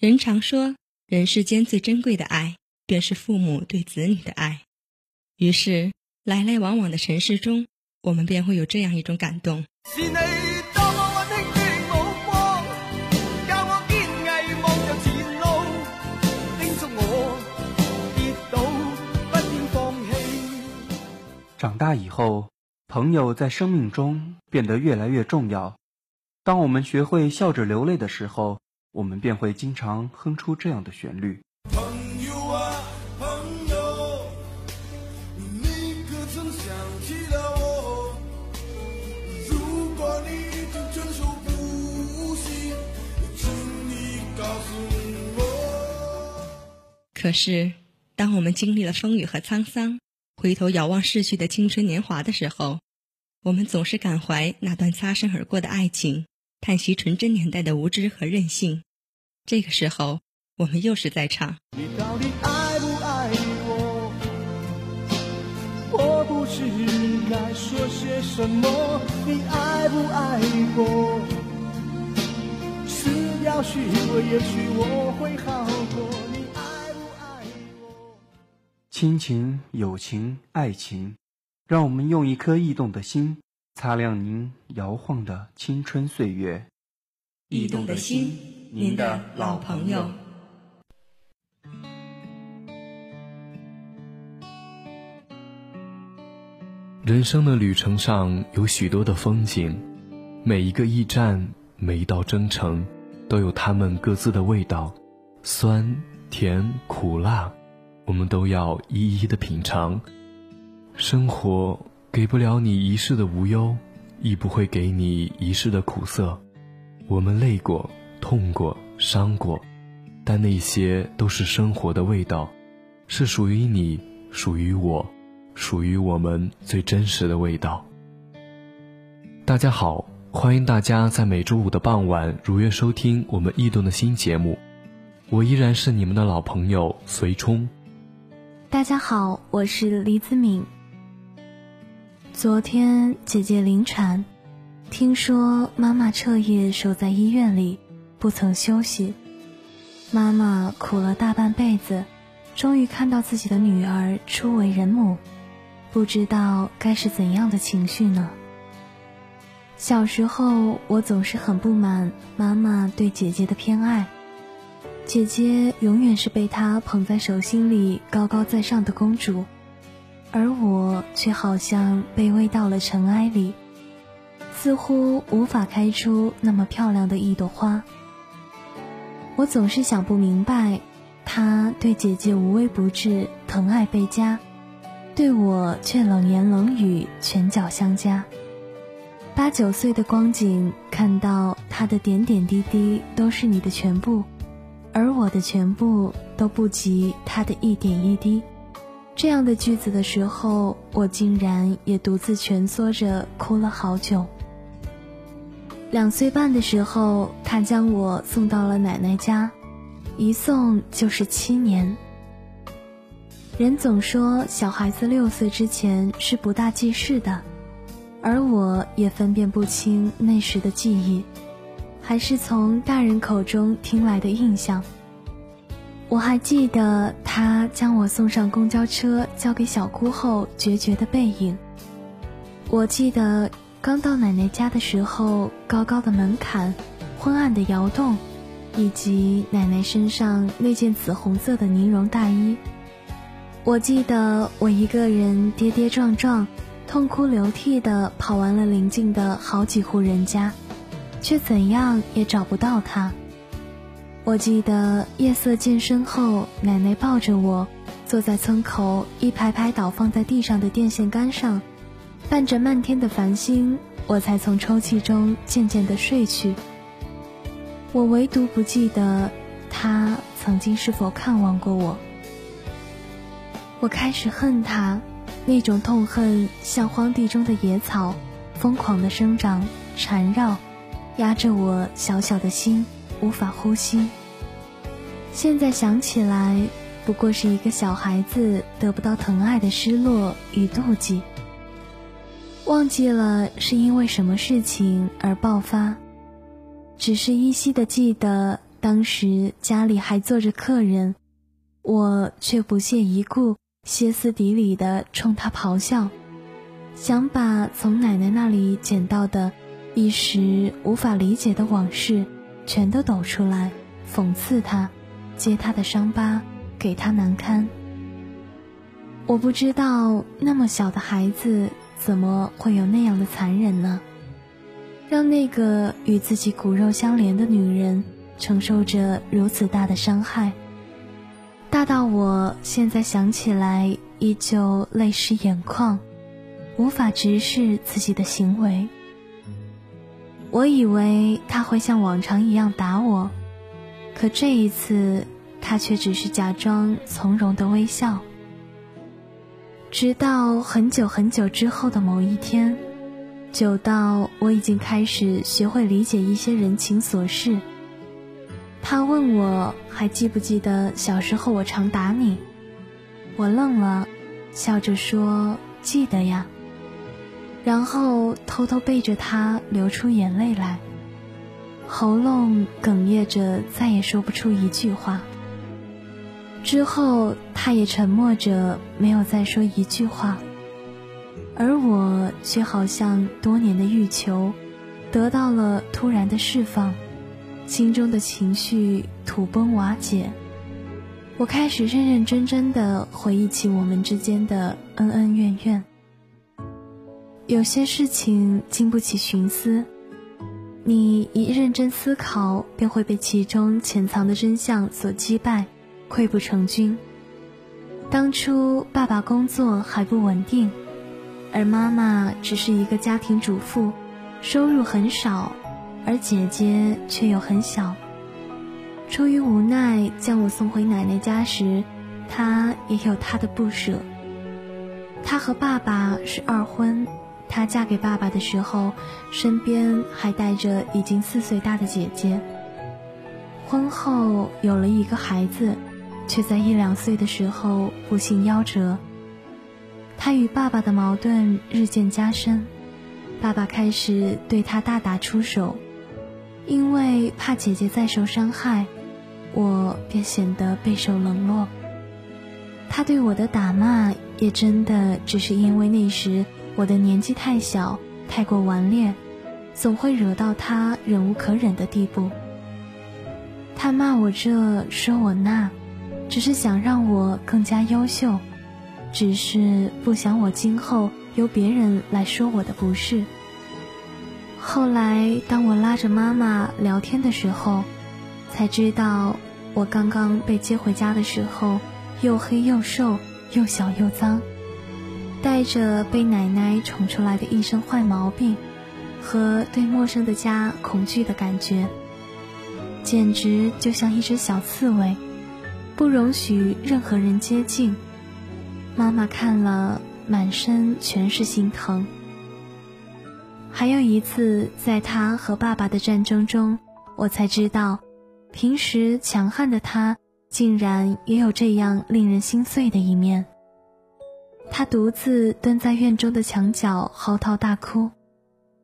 人常说，人世间最珍贵的爱，便是父母对子女的爱。于是，来来往往的尘世中，我们便会有这样一种感动。长大以后，朋友在生命中变得越来越重要。当我们学会笑着流泪的时候，我们便会经常哼出这样的旋律。朋友啊，朋友，你可曾想起了我？如果你承受不起，请你告诉我。可是，当我们经历了风雨和沧桑，回头遥望逝去的青春年华的时候，我们总是感怀那段擦身而过的爱情。叹息纯真年代的无知和任性，这个时候我们又是在唱。你到底爱不爱我？我不知该说些什么。你爱不爱我？撕掉虚伪，也许我会好过。你爱不爱我？亲情、友情、爱情，让我们用一颗异动的心。擦亮您摇晃的青春岁月，驿动的心，您的老朋友。人生的旅程上有许多的风景，每一个驿站，每一道征程，都有他们各自的味道，酸甜苦辣，我们都要一一的品尝。生活。给不了你一世的无忧，亦不会给你一世的苦涩。我们累过、痛过、伤过，但那些都是生活的味道，是属于你、属于我、属于我们最真实的味道。大家好，欢迎大家在每周五的傍晚如约收听我们异动的新节目。我依然是你们的老朋友随冲。大家好，我是李子敏。昨天姐姐临产，听说妈妈彻夜守在医院里，不曾休息。妈妈苦了大半辈子，终于看到自己的女儿初为人母，不知道该是怎样的情绪呢？小时候我总是很不满妈妈对姐姐的偏爱，姐姐永远是被她捧在手心里高高在上的公主。而我却好像卑微到了尘埃里，似乎无法开出那么漂亮的一朵花。我总是想不明白，他对姐姐无微不至，疼爱倍加，对我却冷言冷语，拳脚相加。八九岁的光景，看到他的点点滴滴都是你的全部，而我的全部都不及他的一点一滴。这样的句子的时候，我竟然也独自蜷缩着哭了好久。两岁半的时候，他将我送到了奶奶家，一送就是七年。人总说小孩子六岁之前是不大记事的，而我也分辨不清那时的记忆，还是从大人口中听来的印象。我还记得他将我送上公交车，交给小姑后决绝的背影。我记得刚到奶奶家的时候，高高的门槛，昏暗的窑洞，以及奶奶身上那件紫红色的呢绒大衣。我记得我一个人跌跌撞撞，痛哭流涕的跑完了邻近的好几户人家，却怎样也找不到他。我记得夜色渐深后，奶奶抱着我，坐在村口一排排倒放在地上的电线杆上，伴着漫天的繁星，我才从抽泣中渐渐的睡去。我唯独不记得，他曾经是否看望过我。我开始恨他，那种痛恨像荒地中的野草，疯狂的生长，缠绕，压着我小小的心。无法呼吸。现在想起来，不过是一个小孩子得不到疼爱的失落与妒忌。忘记了是因为什么事情而爆发，只是依稀的记得当时家里还坐着客人，我却不屑一顾，歇斯底里的冲他咆哮，想把从奶奶那里捡到的一时无法理解的往事全都抖出来，讽刺他，揭他的伤疤，给他难堪。我不知道那么小的孩子怎么会有那样的残忍呢？让那个与自己骨肉相连的女人。承受着如此大的伤害，大到我现在想起来依旧泪湿眼眶，无法直视自己的行为。我以为他会像往常一样打我，可这一次他却只是假装从容的微笑。直到很久很久之后的某一天，久到我已经开始学会理解一些人情琐事。他问我还记不记得小时候我常打你，我愣了，笑着说记得呀，然后偷偷背着他流出眼泪来，喉咙哽咽着再也说不出一句话。之后他也沉默着没有再说一句话，而我却好像多年的欲求，得到了突然的释放。心中的情绪土崩瓦解，我开始认认真真的回忆起我们之间的恩恩怨怨。有些事情经不起寻思，你一认真思考，便会被其中潜藏的真相所击败，溃不成军。当初爸爸工作还不稳定，而妈妈只是一个家庭主妇，收入很少。而姐姐却又很小。出于无奈，将我送回奶奶家时，她也有她的不舍。她和爸爸是二婚，她嫁给爸爸的时候，身边还带着已经四岁大的姐姐。婚后有了一个孩子，却在一两岁的时候不幸夭折。她与爸爸的矛盾日渐加深，爸爸开始对她大打出手。因为怕姐姐再受伤害，我便显得备受冷落。他对我的打骂也真的只是因为那时我的年纪太小，太过顽劣，总会惹到他忍无可忍的地步。他骂我这，说我那，只是想让我更加优秀，只是不想我今后由别人来说我的不是。后来，当我拉着妈妈聊天的时候，才知道我刚刚被接回家的时候，又黑又瘦，又小又脏，带着被奶奶宠出来的一身坏毛病，和对陌生的家恐惧的感觉，简直就像一只小刺猬，不容许任何人接近。妈妈看了，满身全是心疼。还有一次，在他和爸爸的战争中，我才知道，平时强悍的他，竟然也有这样令人心碎的一面。他独自蹲在院中的墙角嚎啕大哭，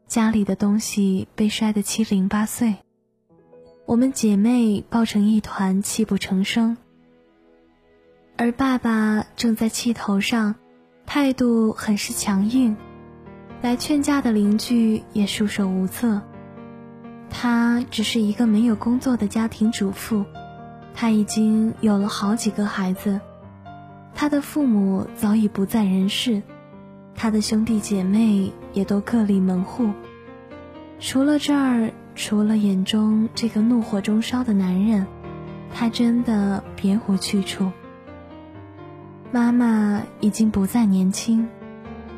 家里的东西被摔得七零八碎，我们姐妹抱成一团，泣不成声。而爸爸正在气头上，态度很是强硬。来劝架的邻居也束手无策。她只是一个没有工作的家庭主妇，她已经有了好几个孩子，他的父母早已不在人世，他的兄弟姐妹也都各立门户。除了这儿，除了眼中这个怒火中烧的男人，他真的别无去处。妈妈已经不再年轻。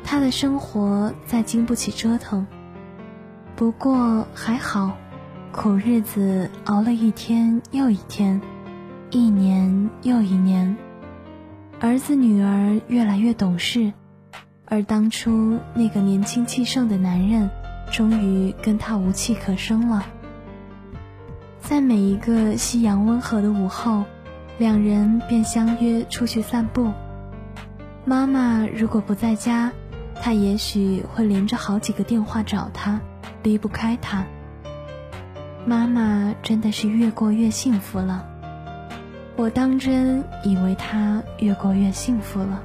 他的生活再经不起折腾，不过还好，苦日子熬了一天又一天，一年又一年，儿子女儿越来越懂事，而当初那个年轻气盛的男人，终于跟他无气可生了。在每一个夕阳温和的午后，两人便相约出去散步。妈妈如果不在家，他也许会连着好几个电话找他，离不开他。妈妈真的是越过越幸福了。我当真以为他越过越幸福了。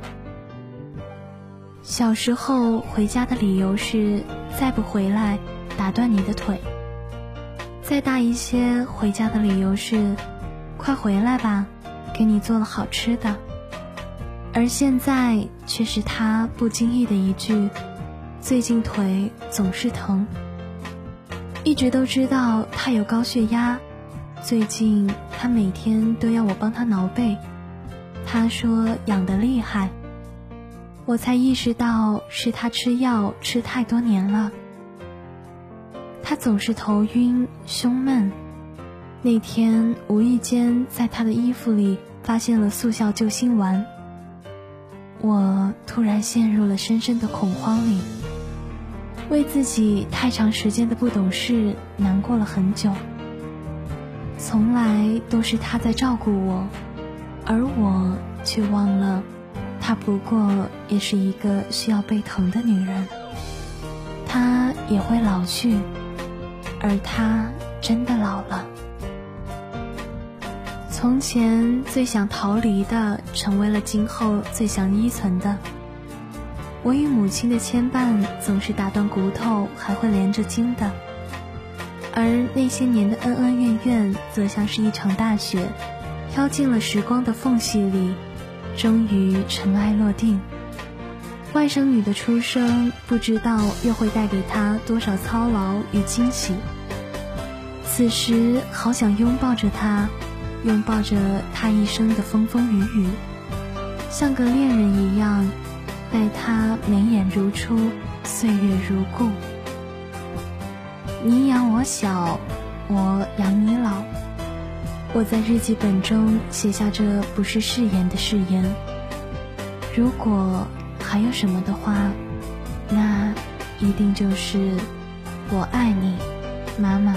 小时候回家的理由是再不回来打断你的腿。再大一些，回家的理由是快回来吧，给你做了好吃的。而现在却是他不经意的一句：“最近腿总是疼。”一直都知道他有高血压，最近他每天都要我帮他挠背，他说痒得厉害。我才意识到是他吃药吃太多年了。他总是头晕、胸闷。那天无意间在他的衣服里发现了速效救心丸，我突然陷入了深深的恐慌里，为自己太长时间的不懂事难过了很久。从来都是他在照顾我，而我却忘了。她不过也是一个需要被疼的女人，她也会老去，而他真的老了。从前最想逃离的，成为了今后最想依存的。我与母亲的牵绊总是打断骨头还会连着筋的，而那些年的恩恩怨怨，则像是一场大雪，飘进了时光的缝隙里。终于尘埃落定。外甥女的出生，不知道又会带给她多少操劳与惊喜。此时，好想拥抱着她，拥抱着她一生的风风雨雨，像个恋人一样，待她眉眼如初，岁月如故。你养我小，我养你老。我在日记本中写下这不是誓言的誓言。如果还有什么的话，那一定就是我爱你，妈妈。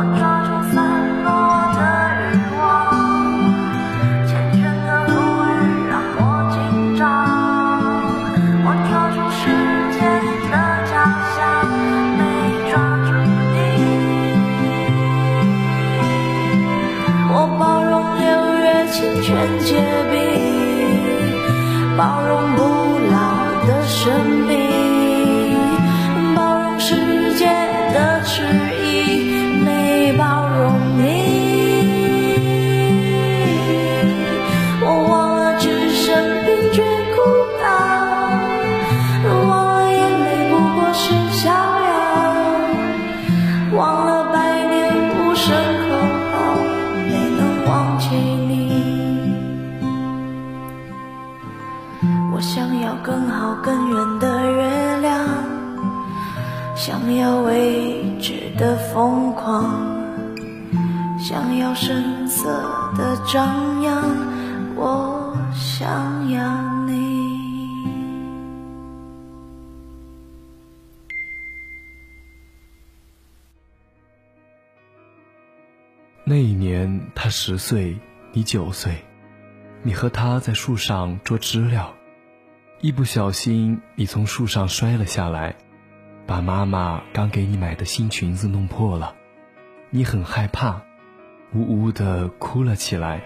我抓住散落的欲望缱绻的馥郁让我紧张我抓住时间的假象没抓住你我包容六月清泉结冰包容不老的生想要更好更圆的月亮，想要未知的疯狂，想要声色的张扬，我想要你。那一年他十岁，你九岁，你和他在树上捉知了，一不小心你从树上摔了下来，把妈妈刚给你买的新裙子弄破了，你很害怕，呜呜的哭了起来。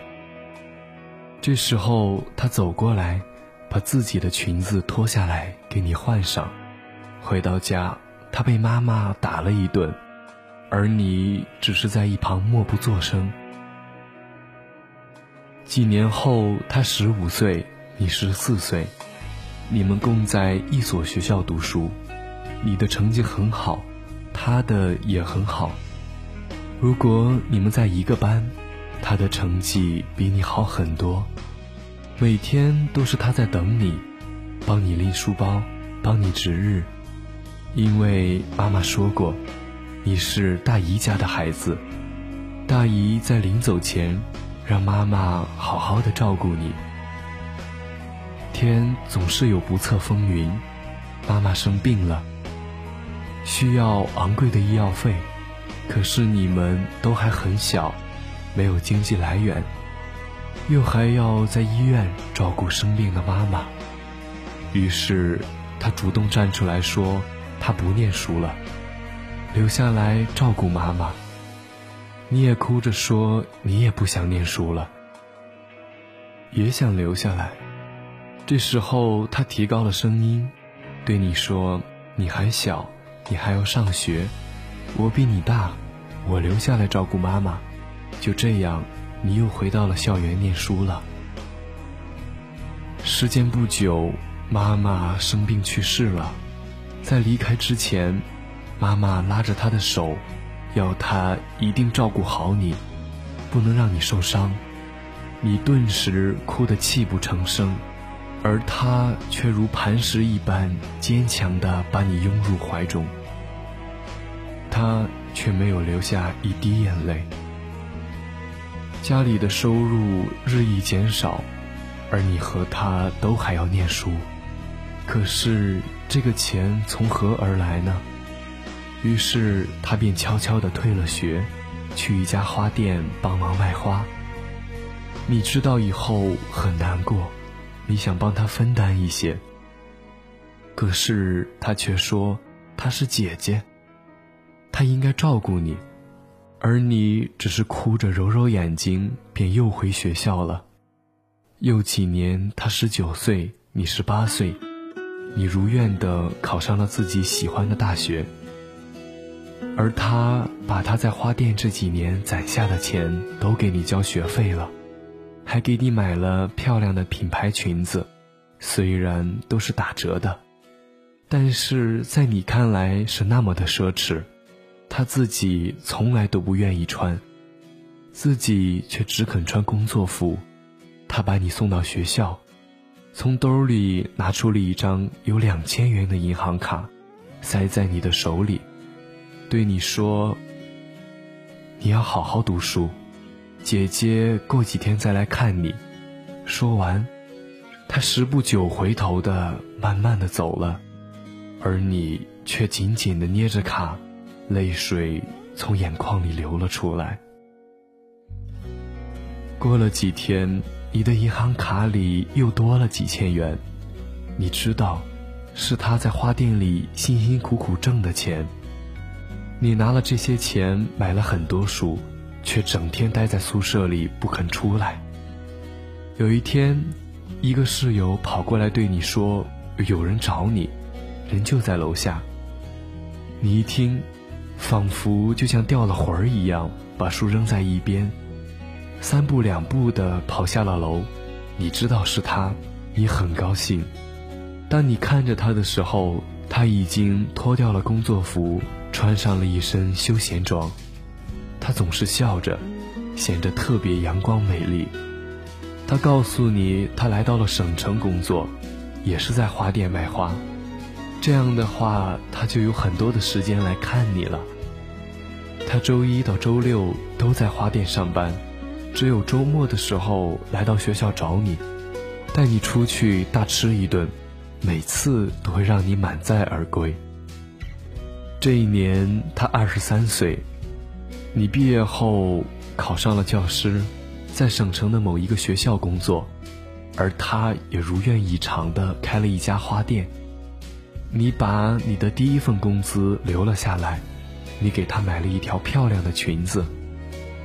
这时候他走过来，把自己的裙子脱下来给你换上，回到家，他被妈妈打了一顿。而你只是在一旁默不作声。几年后，他十五岁，你十四岁，你们共在一所学校读书，你的成绩很好，他的也很好。如果你们在一个班，他的成绩比你好很多，每天都是他在等你，帮你拎书包，帮你值日，因为妈妈说过。你是大姨家的孩子，大姨在临走前，让妈妈好好的照顾你。天总是有不测风云，妈妈生病了，需要昂贵的医药费，可是你们都还很小，没有经济来源，又还要在医院照顾生病的妈妈，于是他主动站出来说，他不念书了。留下来照顾妈妈，你也哭着说你也不想念书了，也想留下来。这时候他提高了声音，对你说：“你还小，你还要上学，我比你大，我留下来照顾妈妈。”就这样，你又回到了校园念书了。时间不久，妈妈生病去世了，在离开之前。妈妈拉着他的手，要他一定照顾好你，不能让你受伤。你顿时哭得泣不成声，而他却如磐石一般坚强地把你拥入怀中。他却没有流下一滴眼泪。家里的收入日益减少，而你和他都还要念书，可是这个钱从何而来呢？于是他便悄悄地退了学，去一家花店帮忙卖花。你知道以后很难过，你想帮他分担一些。可是他却说她是姐姐，她应该照顾你，而你只是哭着揉揉眼睛，便又回学校了。又几年，他十九岁，你十八岁，你如愿的考上了自己喜欢的大学。而他把他在花店这几年攒下的钱都给你交学费了，还给你买了漂亮的品牌裙子，虽然都是打折的，但是在你看来是那么的奢侈，他自己从来都不愿意穿，自己却只肯穿工作服。他把你送到学校，从兜里拿出了一张有两千元的银行卡，塞在你的手里。对你说：“你要好好读书，姐姐过几天再来看你。”说完，他十步九回头的慢慢的走了，而你却紧紧的捏着卡，泪水从眼眶里流了出来。过了几天，你的银行卡里又多了几千元，你知道，是他在花店里辛辛苦苦挣的钱。你拿了这些钱买了很多书，却整天待在宿舍里不肯出来。有一天，一个室友跑过来对你说：“有人找你，人就在楼下。”你一听，仿佛就像掉了魂儿一样，把书扔在一边，三步两步的跑下了楼。你知道是他，你很高兴。当你看着他的时候，他已经脱掉了工作服，穿上了一身休闲装。他总是笑着，显得特别阳光美丽。他告诉你，他来到了省城工作，也是在花店卖花。这样的话，他就有很多的时间来看你了。他周一到周六都在花店上班，只有周末的时候来到学校找你，带你出去大吃一顿，每次都会让你满载而归。这一年他二十三岁，你毕业后考上了教师，在省城的某一个学校工作，而他也如愿以偿的开了一家花店。你把你的第一份工资留了下来，你给她买了一条漂亮的裙子，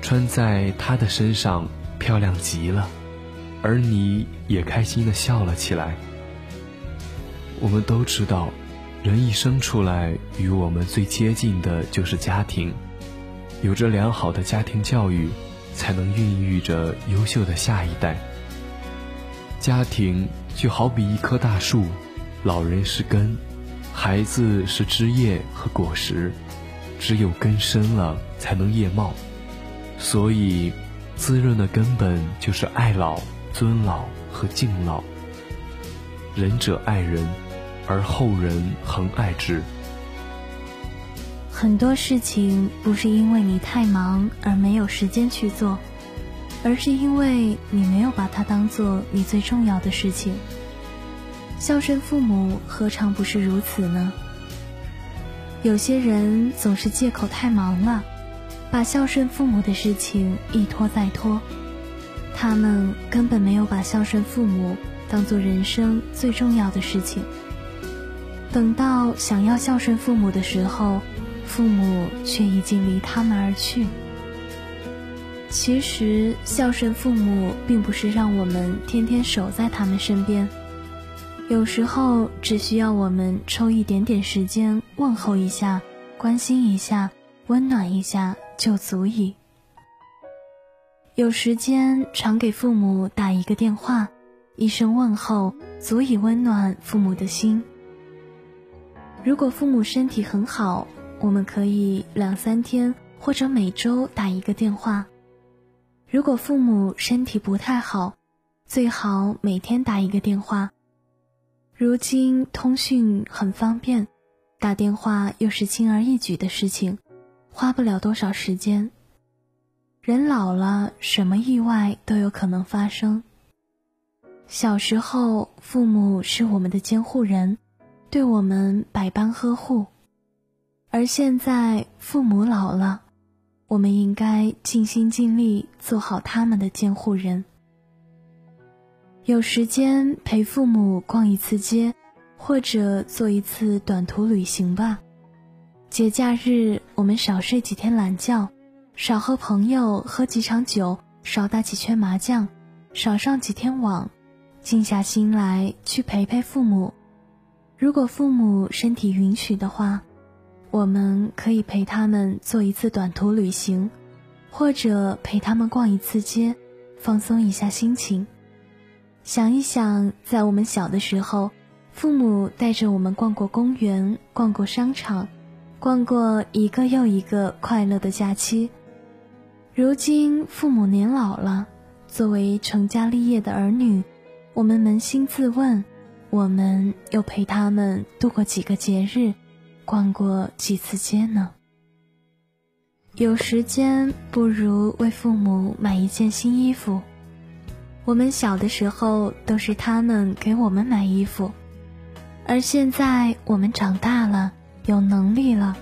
穿在她的身上漂亮极了，而你也开心的笑了起来。我们都知道，人一生出来与我们最接近的就是家庭，有着良好的家庭教育，才能孕育着优秀的下一代。家庭就好比一棵大树，老人是根。孩子是枝叶和果实，只有根深了，才能叶茂。所以，滋润的根本就是爱老、尊老和敬老。仁者爱人，而后人恒爱之。很多事情不是因为你太忙而没有时间去做，而是因为你没有把它当做你最重要的事情。孝顺父母何尝不是如此呢？有些人总是借口太忙了，把孝顺父母的事情一拖再拖。他们根本没有把孝顺父母当做人生最重要的事情。等到想要孝顺父母的时候，父母却已经离他们而去。其实，孝顺父母并不是让我们天天守在他们身边。有时候只需要我们抽一点点时间问候一下、关心一下、温暖一下就足以。有时间常给父母打一个电话，一声问候足以温暖父母的心。如果父母身体很好，我们可以两三天或者每周打一个电话；如果父母身体不太好，最好每天打一个电话。如今通讯很方便，打电话又是轻而易举的事情，花不了多少时间。人老了，什么意外都有可能发生。小时候，父母是我们的监护人，对我们百般呵护；而现在，父母老了，我们应该尽心尽力做好他们的监护人。有时间陪父母逛一次街，或者做一次短途旅行吧。节假日我们少睡几天懒觉，少和朋友喝几场酒，少打几圈麻将，少上几天网，静下心来去陪陪父母。如果父母身体允许的话，我们可以陪他们做一次短途旅行，或者陪他们逛一次街，放松一下心情。想一想，在我们小的时候，父母带着我们逛过公园，逛过商场，逛过一个又一个快乐的假期。如今父母年老了，作为成家立业的儿女，我们扪心自问：我们又陪他们度过几个节日，逛过几次街呢？有时间，不如为父母买一件新衣服。我们小的时候都是他们给我们买衣服，而现在我们长大了，有能力了，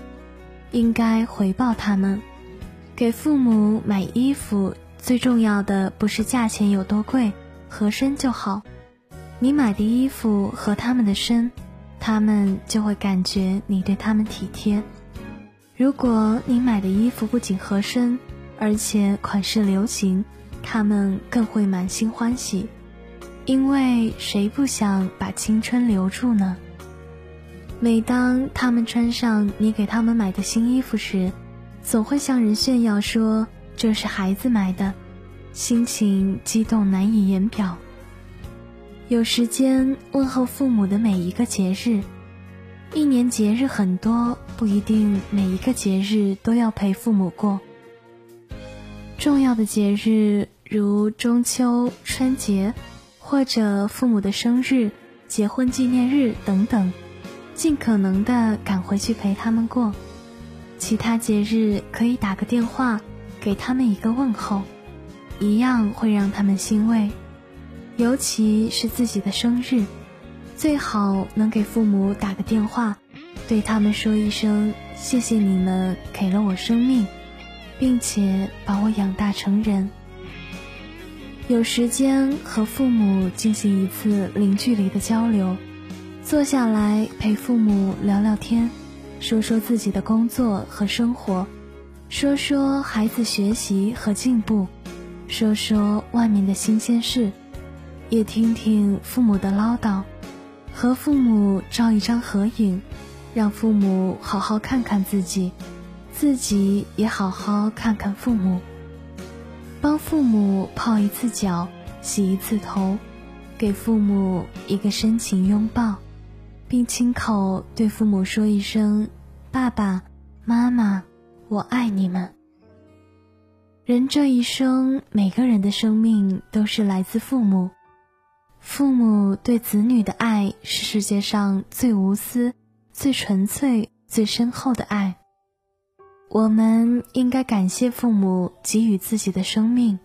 应该回报他们。给父母买衣服，最重要的不是价钱有多贵，合身就好。你买的衣服合他们的身，他们就会感觉你对他们体贴。如果你买的衣服不仅合身，而且款式流行，他们更会满心欢喜，因为谁不想把青春留住呢？每当他们穿上你给他们买的新衣服时，总会向人炫耀说这是孩子买的，心情激动难以言表。有时间问候父母的每一个节日，一年节日很多，不一定每一个节日都要陪父母过。重要的节日如中秋、春节，或者父母的生日、结婚纪念日等等。尽可能的赶回去陪他们过，其他节日可以打个电话给他们一个问候，一样会让他们欣慰。尤其是自己的生日，最好能给父母打个电话，对他们说一声谢谢你们给了我生命，并且把我养大成人。有时间和父母进行一次零距离的交流。坐下来陪父母聊聊天，说说自己的工作和生活，说说孩子学习和进步，说说外面的新鲜事，也听听父母的唠叨，和父母照一张合影，让父母好好看看自己，自己也好好看看父母，帮父母泡一次脚，洗一次头，给父母一个深情拥抱。并亲口对父母说一声：“爸爸妈妈，我爱你们。”人这一生，每个人的生命都是来自父母。父母对子女的爱是世界上最无私、最纯粹、最深厚的爱。我们应该感谢父母给予自己的生命，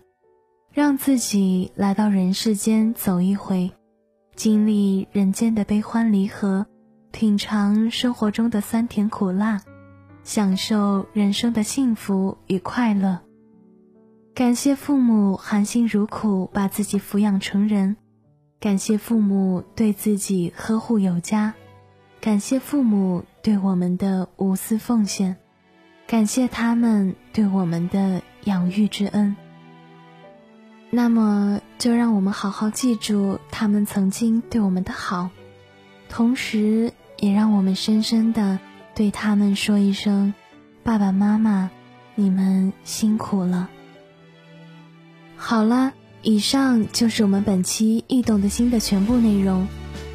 让自己来到人世间走一回。经历人间的悲欢离合，品尝生活中的酸甜苦辣，享受人生的幸福与快乐。感谢父母含辛茹苦把自己抚养成人，感谢父母对自己呵护有加，感谢父母对我们的无私奉献，感谢他们对我们的养育之恩。那么，就让我们好好记住他们曾经对我们的好，同时也让我们深深的对他们说一声：“爸爸妈妈，你们辛苦了。”好了，以上就是我们本期《易懂的心》的全部内容。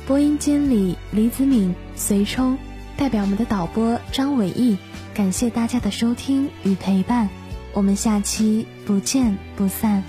播音监理，李子敏、随冲代表我们的导播张伟毅，感谢大家的收听与陪伴，我们下期不见不散。